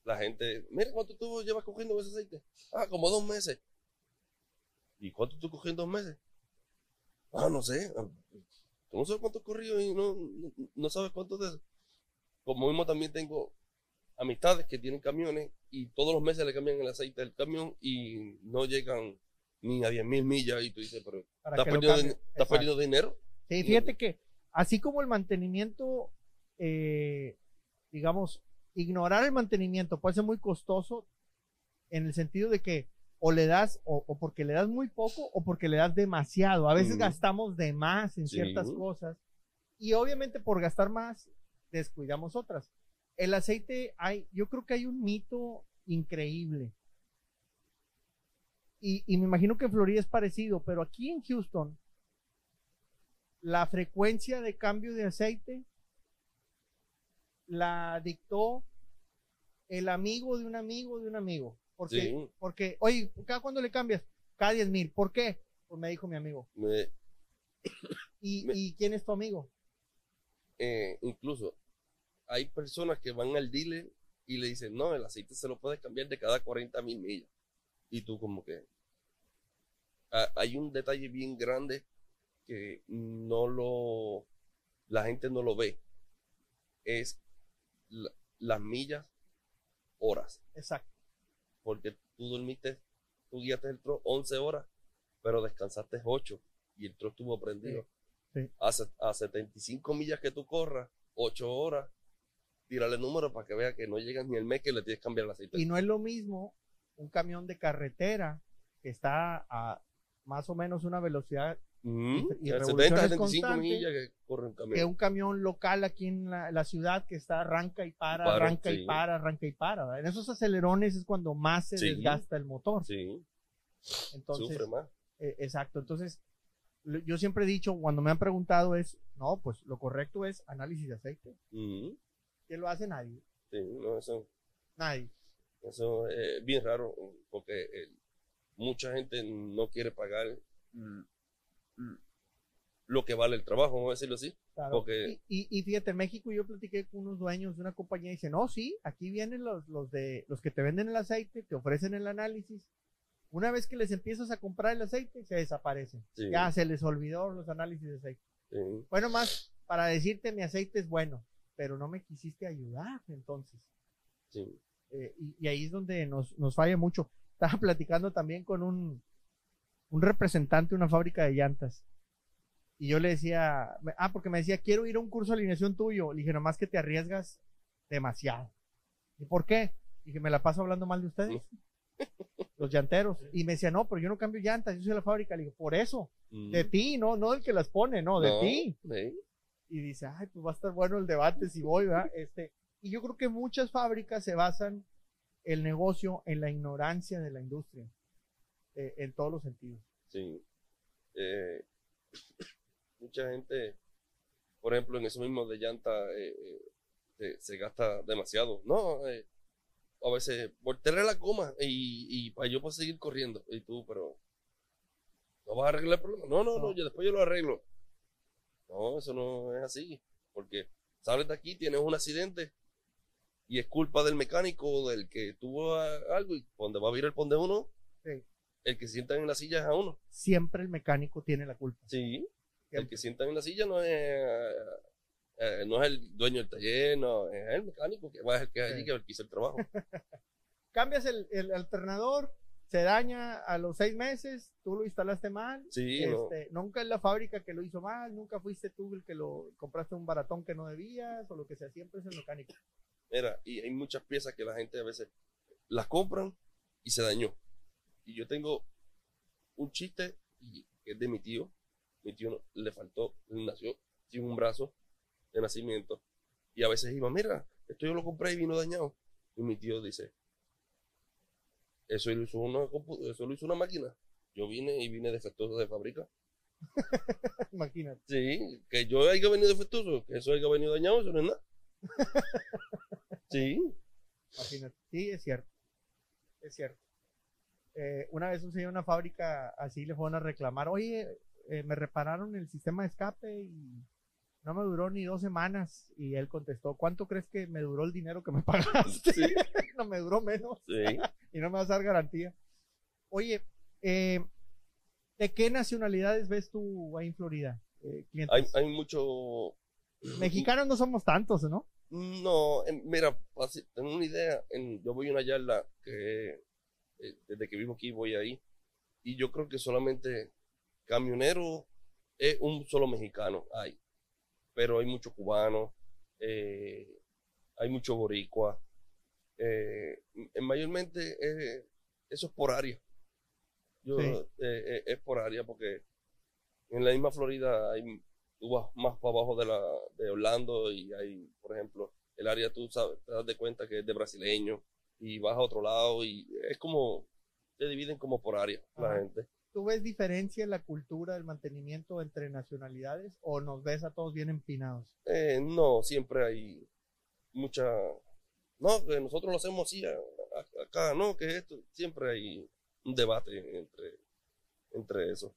la gente, mira cuánto tú llevas cogiendo ese aceite. Ah, como dos meses. ¿Y cuánto tú cogiendo dos meses? Ah, no sé. Ah, tú no sabes cuánto corrido y no, no, sabes cuánto de eso. Como mismo también tengo amistades que tienen camiones y todos los meses le cambian el aceite del camión y no llegan ni a 10 mil millas y tú dices, pero ¿estás perdiendo, dinero? Sí, fíjate que así como el mantenimiento, eh, digamos, ignorar el mantenimiento puede ser muy costoso en el sentido de que o le das, o, porque le das muy poco o porque le das demasiado. A veces gastamos de más en ciertas cosas y obviamente por gastar más descuidamos otras el aceite hay, yo creo que hay un mito increíble. Y, me imagino que en Florida es parecido, pero aquí en Houston, la frecuencia de cambio de aceite la dictó el amigo de un amigo de un amigo. Porque, porque oye, ¿cada cuándo le cambias? Cada 10 mil. ¿Por qué? Pues me dijo mi amigo. ¿Y, quién es tu amigo? Eh, incluso hay personas que van al dealer y le dicen, no, el aceite se lo puedes cambiar de cada 40 mil millas. Y tú como que... Hay un detalle bien grande que no lo... La gente no lo ve. Es las millas, horas. Exacto. Porque tú dormiste, tú guiaste el tro 11 horas, pero descansaste 8 y el tro estuvo prendido. A, a 75 millas que tú corras, 8 horas, tírale número para que vea que no llegas ni el mes que le tienes que cambiar el aceite. Y no es lo mismo un camión de carretera que está a más o menos una velocidad y, 70, 75 millas que corre un camión. Que un camión local aquí en la, ciudad que está arranca y para, arranca y para, arranca y para. En esos acelerones es cuando más se desgasta el motor. Sí. Entonces, Sufre más. Eh, exacto. Entonces, yo siempre he dicho, cuando me han preguntado es, no, pues lo correcto es análisis de aceite que lo hace nadie. Sí, no, eso. Nadie. Eso es bien raro porque eh, mucha gente no quiere pagar lo que vale el trabajo, vamos a decirlo así. Porque... Y, y, fíjate, en México yo platiqué con unos dueños de una compañía y dicen, no, sí, aquí vienen los, los, de, los que te venden el aceite, te ofrecen el análisis. Una vez que les empiezas a comprar el aceite, se desaparecen. Ya se les olvidó los análisis de aceite. Bueno, más para decirte mi aceite es bueno pero no me quisiste ayudar entonces. Sí. Eh, y, ahí es donde nos, nos falla mucho. Estaba platicando también con un, un representante de una fábrica de llantas. Y yo le decía, ah, porque me decía, quiero ir a un curso de alineación tuyo. Le dije, nomás que te arriesgas demasiado. ¿Y por qué? Dije, me la paso hablando mal de ustedes, los llanteros. Y me decía, no, pero yo no cambio llantas, yo soy de la fábrica. Le dije, por eso, de mm. ti, no, no del que las pone, no, de ti. Sí y dice, ay, pues va a estar bueno el debate si voy, ¿verdad? Este, y yo creo que muchas fábricas se basan el negocio en la ignorancia de la industria, eh, en todos los sentidos. Sí. Eh, mucha gente, por ejemplo, en eso mismo de llanta, eh, se gasta demasiado. No, a veces voltearle la goma y, y para yo puedo seguir corriendo. Y tú, pero no vas a arreglar el problema. No, no, no, yo después yo lo arreglo. No, eso no es así. Porque sales de aquí, tienes un accidente y es culpa del mecánico, del que tuvo algo y cuando va a vir el pon de uno, el que sienta en la silla es a uno. Siempre el mecánico tiene la culpa. Sí. El que sienta en la silla no es, eh, no es el dueño del taller, no, es el mecánico que va a que allí que hizo el trabajo. Cambias el, el alternador, se daña a los seis meses, tú lo instalaste mal. Sí, este, Nunca es la fábrica que lo hizo mal, nunca fuiste tú el que lo compraste un baratón que no debías o lo que sea, siempre es el mecánico. Mira, y hay muchas piezas que la gente a veces las compran y se dañó. Y yo tengo un chiste que es de mi tío. Mi tío le faltó, nació sin un brazo de nacimiento. Y a veces iba, mira, esto yo lo compré y vino dañado. Y mi tío dice, eso lo hizo una, eso lo hizo una máquina. Yo vine y vine defectuoso de fábrica. Imagínate. Sí, que yo haya venido defectuoso, que eso haya venido dañado, eso no es nada. sí. Imagínate. Sí, es cierto. Es cierto. Eh, una vez un señor una fábrica así le fueron a reclamar, oye, eh, me repararon el sistema de escape y no me duró ni dos semanas. Y él contestó, ¿cuánto crees que me duró el dinero que me pagaste? no me duró menos. Sí. Y no me vas a dar garantía. Oye, eh, ¿de qué nacionalidades ves tú ahí en Florida? Eh, hay, hay mucho... Mexicanos no somos tantos, ¿no? No, mira, tengo una idea. En, yo voy a una yarda que eh, desde que vivo aquí voy ahí. Y yo creo que solamente camionero es un solo mexicano. Hay. Pero hay mucho cubano, hay mucho boricua, eh, mayormente eh, eso es por área. Yo, eh, eh, es por área porque en la misma Florida hay, tú vas más para abajo de, la, de Orlando y hay, por ejemplo, el área tú sabes, te das de cuenta que es de brasileño y vas a otro lado y es como, se dividen como por área la gente. ¿Tú ves diferencia en la cultura del mantenimiento entre nacionalidades o nos ves a todos bien empinados? no, siempre hay mucha no, que nosotros lo hacemos así acá, no, que esto, siempre hay un debate entre, entre eso.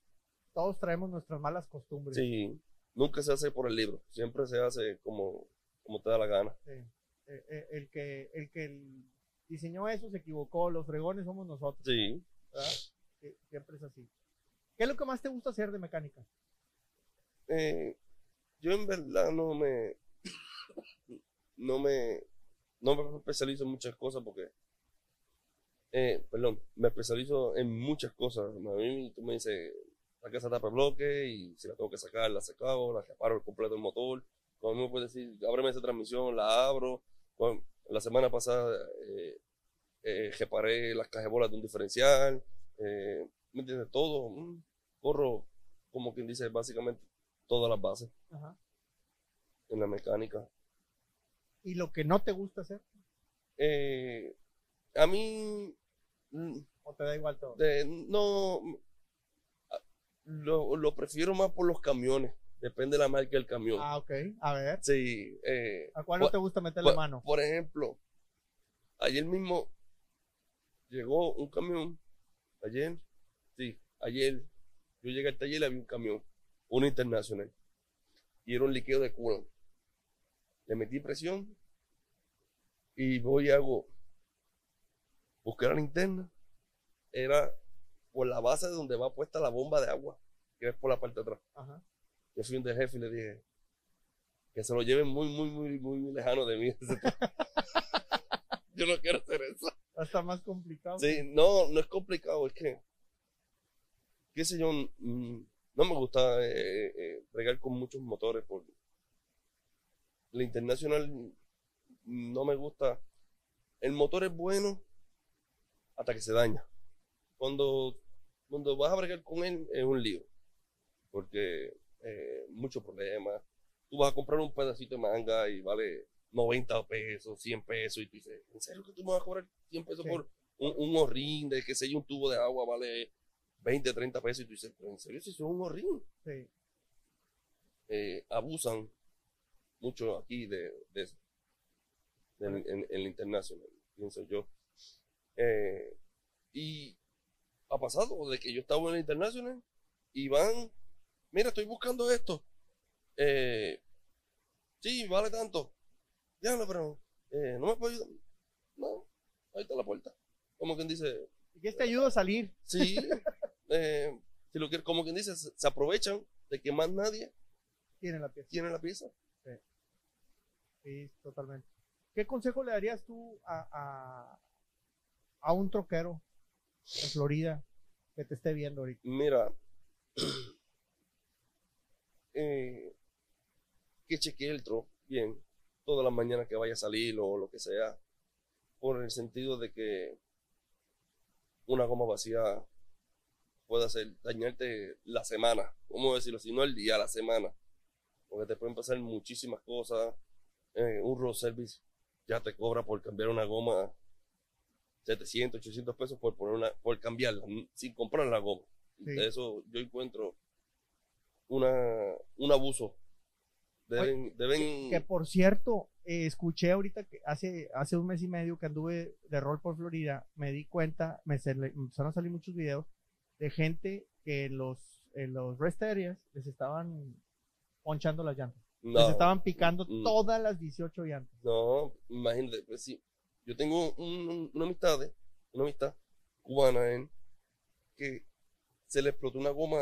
Todos traemos nuestras malas costumbres. Sí, nunca se hace por el libro, siempre se hace como, como te da la gana. Sí. Eh, eh, el, que, el que diseñó eso se equivocó, los fregones somos nosotros. Sí. siempre es así. ¿Qué es lo que más te gusta hacer de mecánica? Eh, yo en verdad no me, no me, no me especializo en muchas cosas porque, eh, perdón, me especializo en muchas cosas. A mí tú me dices, saca esa tapa de bloque y si la tengo que sacar, la saco, la reparo el completo del motor. Cuando me puedes decir, ábreme esa transmisión, la abro. la semana pasada eh, eh, reparé las cajebolas de un diferencial. Eh, ¿Me entiendes? Todo. Mm, corro, como quien dice, básicamente todas las bases en la mecánica. ¿Y lo que no te gusta hacer? Eh, a mí... Mm, ¿O te da igual todo? no, lo, lo, prefiero más por los camiones. Depende de la marca del camión. Ah, ok. A ver. Sí. Eh, ¿A cuál no te gusta meter la mano? Por ejemplo, ayer mismo llegó un camión. Ayer, sí, ayer yo llegué al taller y había un camión, uno internacional. Y era un líquido de culo le metí presión y voy y hago, busqué la linterna, era por la base de donde va puesta la bomba de agua, que es por la parte de atrás. Yo fui un de jefe y le dije que se lo lleven muy, muy, muy, muy, lejano de mí. yo no quiero hacer eso. Está más complicado. Sí, no, no es complicado, es que, qué sé yo, mm, no me gusta eh, eh, bregar con muchos motores por, la internacional no me gusta. El motor es bueno hasta que se daña. Cuando, cuando vas a bregar con él es un lío. Porque eh, muchos problemas. Tú vas a comprar un pedacito de manga y vale 90 pesos, 100 pesos. Y tú dices, ¿en serio que tú me vas a cobrar 100 pesos por un, un horrín de que sea un tubo de agua vale 20, 30 pesos? Y tú dices, ¿en serio si es un horrín? Sí. Eh, abusan mucho aquí de, de en, el internacional, pienso yo. Eh, y ha pasado de que yo estaba en el internacional y van, mira, estoy buscando esto. eh, sí, vale tanto. Diablo, pero eh, no me puedo ayudar. No, ahí está la puerta. Como quien dice, ¿Y qué te ayuda a salir? sí, eh, si lo quiere, como quien dice, se, se aprovechan de que más nadie Tiene la pieza. tiene la pieza. Sí, totalmente. ¿Qué consejo le darías tú a, a, a un troquero en Florida que te esté viendo ahorita? Mira, eh, que chequee el tro bien todas las mañanas que vaya a salir o lo que sea, por el sentido de que una goma vacía puede hacer dañarte la semana, ¿cómo decirlo? Si no el día, la semana, porque te pueden pasar muchísimas cosas. Eh, un road service ya te cobra por cambiar una goma 700, 800 pesos por poner una, por cambiarla, sin comprar la goma. Sí. De eso yo encuentro una, un abuso. Deben, deben, Que por cierto, eh, escuché ahorita que hace, hace un mes y medio que anduve de rol por Florida, me di cuenta, me, se- le- empezaron a salir muchos videos de gente que en los, en los rest areas les estaban ponchando las llantas. Les no, estaban picando Mm. todas las 18 llantas. no, imagínate, pues sí. Yo tengo un- un- una amistad, de- una amistad cubana en que se le explotó una goma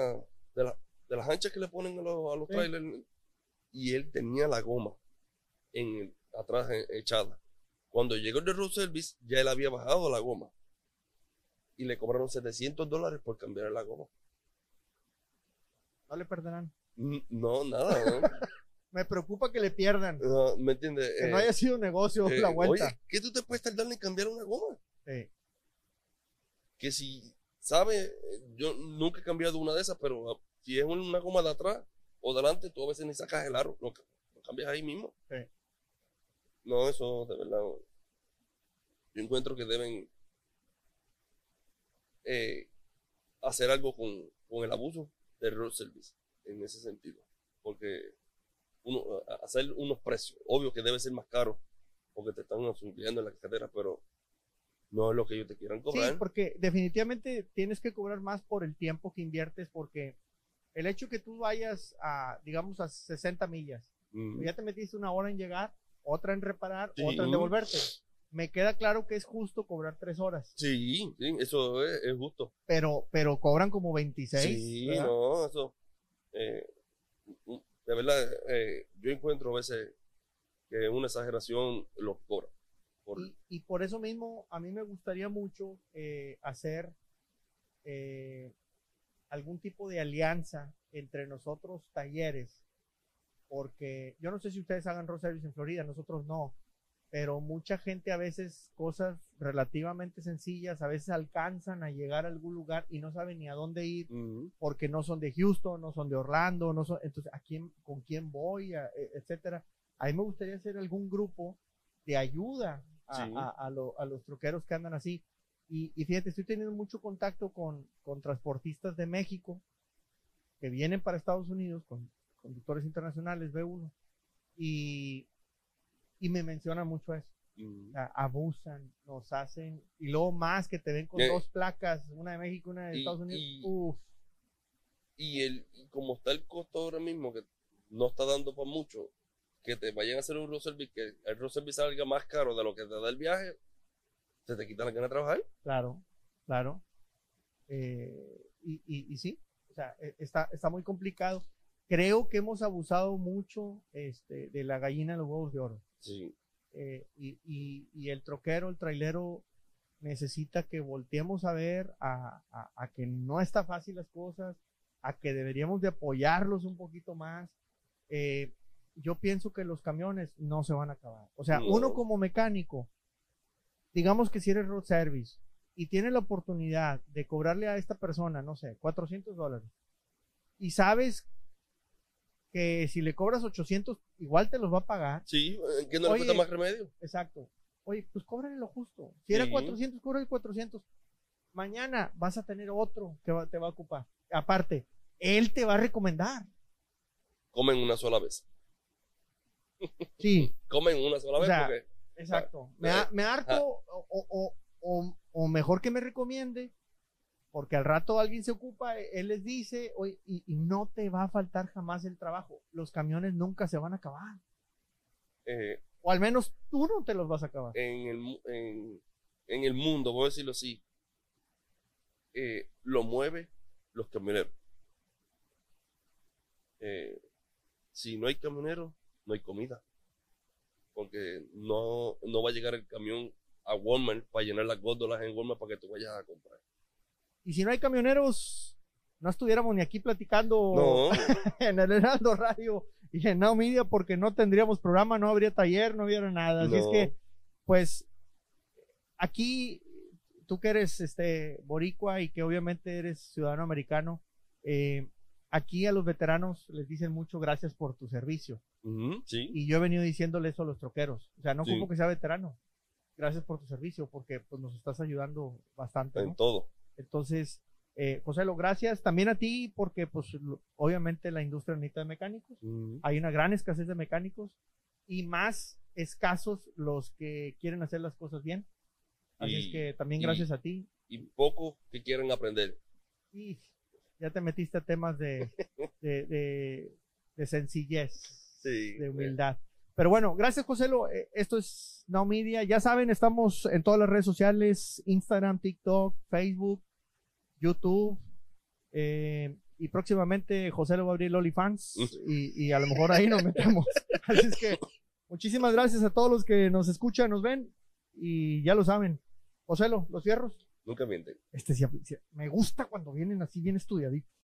de, la- de las anchas que le ponen a los, a los Sí. trailers y él tenía la goma en el- atrás eh, echada. Cuando llegó el de road service, ya él había bajado la goma y le cobraron 700 dólares por cambiar la goma. No le perderán. No, nada, ¿no? Me preocupa que le pierdan. No, ¿Me entiendes? Que no Eh, haya sido negocio eh, la vuelta. Oye, ¿qué tú te puedes tardar en cambiar una goma? Sí. Que si, ¿sabes? Yo nunca he cambiado una de esas, pero ah, si es una goma de atrás o delante, tú a veces ni sacas el aro, lo, lo cambias ahí mismo. Sí. No, eso de verdad. Yo encuentro que deben eh, hacer algo con, con el abuso del road service en ese sentido. Porque uno, hacer unos precios, obvio que debe ser más caro porque te están subiendo en la cartera, pero no es lo que ellos te quieran Sí, cobrar. porque definitivamente tienes que cobrar más por el tiempo que inviertes, porque el hecho que tú vayas a, digamos, a 60 millas, Mm. ya te metiste una hora en llegar, otra en reparar, Sí. otra en devolverte. Me queda claro que es justo cobrar tres horas, Sí, sí, eso es, es justo. pero, pero cobran como 26. Sí, ¿verdad? no, eso. eh, de verdad, eh, yo encuentro a veces que una exageración lo que cobran. Por, Y, por eso mismo a mí me gustaría mucho eh, hacer eh, algún tipo de alianza entre nosotros talleres, porque yo no sé si ustedes hagan road en Florida, nosotros no, pero mucha gente a veces cosas relativamente sencillas, a veces alcanzan a llegar a algún lugar y no saben ni a dónde ir Ujú. porque no son de Houston, no son de Orlando, no son, entonces, ¿a quién, con quién voy, A- e- etcétera? A mí me gustaría hacer algún grupo de ayuda a, Sí. a- a lo- a los troqueros que andan así. Y, y fíjate, estoy teniendo mucho contacto con, con transportistas de México que vienen para Estados Unidos, con conductores internacionales, B1, y, y me mencionan mucho eso. Sea, abusan, nos hacen, y luego más que te ven con Eh, dos placas, una de México y una de y- Estados Unidos. y- Uf, Y, el, y como está el costo ahora mismo, que no está dando para mucho, que te vayan a hacer un road service, que el road service salga más caro de lo que te da el viaje, se te quita la gana de trabajar. Claro, claro. Eh, y, y, y sí, o sea, e- está, está muy complicado. Creo que hemos abusado mucho este, de la gallina de los huevos de oro. Sí. Eh, y, y, y el troquero, el trailero, necesita que volteemos a ver a, a- a que no está fácil las cosas, a que deberíamos de apoyarlos un poquito más. Eh, yo pienso que los camiones no se van a acabar. O sea, No. uno como mecánico, digamos que si eres road service y tiene la oportunidad de cobrarle a esta persona, no sé, 400 dólares, y sabes que si le cobras 800, igual te los va a pagar. Sí, eh, que no le cuesta más remedio. Exacto. Oye, pues cóbrale lo justo. Si era Sí. 400, cóbrale 400. Mañana vas a tener otro que va- te va a ocupar. Aparte, él te va a recomendar. Comen una sola vez. Sí, Comen una sola O vez sea, porque exacto. Me, eh, ha- me harto o, o- o- o- o mejor que me recomiende Porque al rato alguien se ocupa, él les dice, oye, y, y no te va a faltar jamás el trabajo. Los camiones nunca se van a acabar. Eh, O al menos tú no te los vas a acabar. en, el, en, en el mundo, voy a decirlo así, eh, lo mueve los camioneros. Eh, si no hay camioneros, no hay comida. Porque no, no va a llegar el camión a Walmart para llenar las góndolas en Walmart para que tú vayas a comprar. Y si no hay camioneros, no estuviéramos ni aquí platicando No, en el Heraldo Radio y en Now Media porque no tendríamos programa, no habría taller, no hubiera nada. Así es que, pues, aquí, tú que eres este boricua y que obviamente eres ciudadano americano, eh, aquí a los veteranos les dicen mucho gracias por tu servicio. Sí, Y yo he venido diciéndole eso a los troqueros. O sea, no Sí. como que sea veterano. Gracias por tu servicio porque pues, nos estás ayudando bastante. ¿no? en todo. Entonces, eh, José, lo gracias también a ti porque pues lo- obviamente la industria necesita de mecánicos. Hay una gran escasez de mecánicos y más escasos los que quieren hacer las cosas bien. Así Y- es que también y- gracias a ti. Y pocos que quieren aprender. Y ya te metiste a temas de, de, de- de sencillez, Sí, de humildad. Pero bueno, gracias José. Lo- eh, Esto es Now Media. Ya saben, estamos en todas las redes sociales, Instagram, TikTok, Facebook, YouTube. eh, y próximamente José lo va a abrir OnlyFans y, y a lo mejor ahí nos metemos. Así es que muchísimas gracias a todos los que nos escuchan, nos ven y ya lo saben. José, los fierros. Nunca mienten. Este sí, me gusta cuando vienen así bien estudiaditos.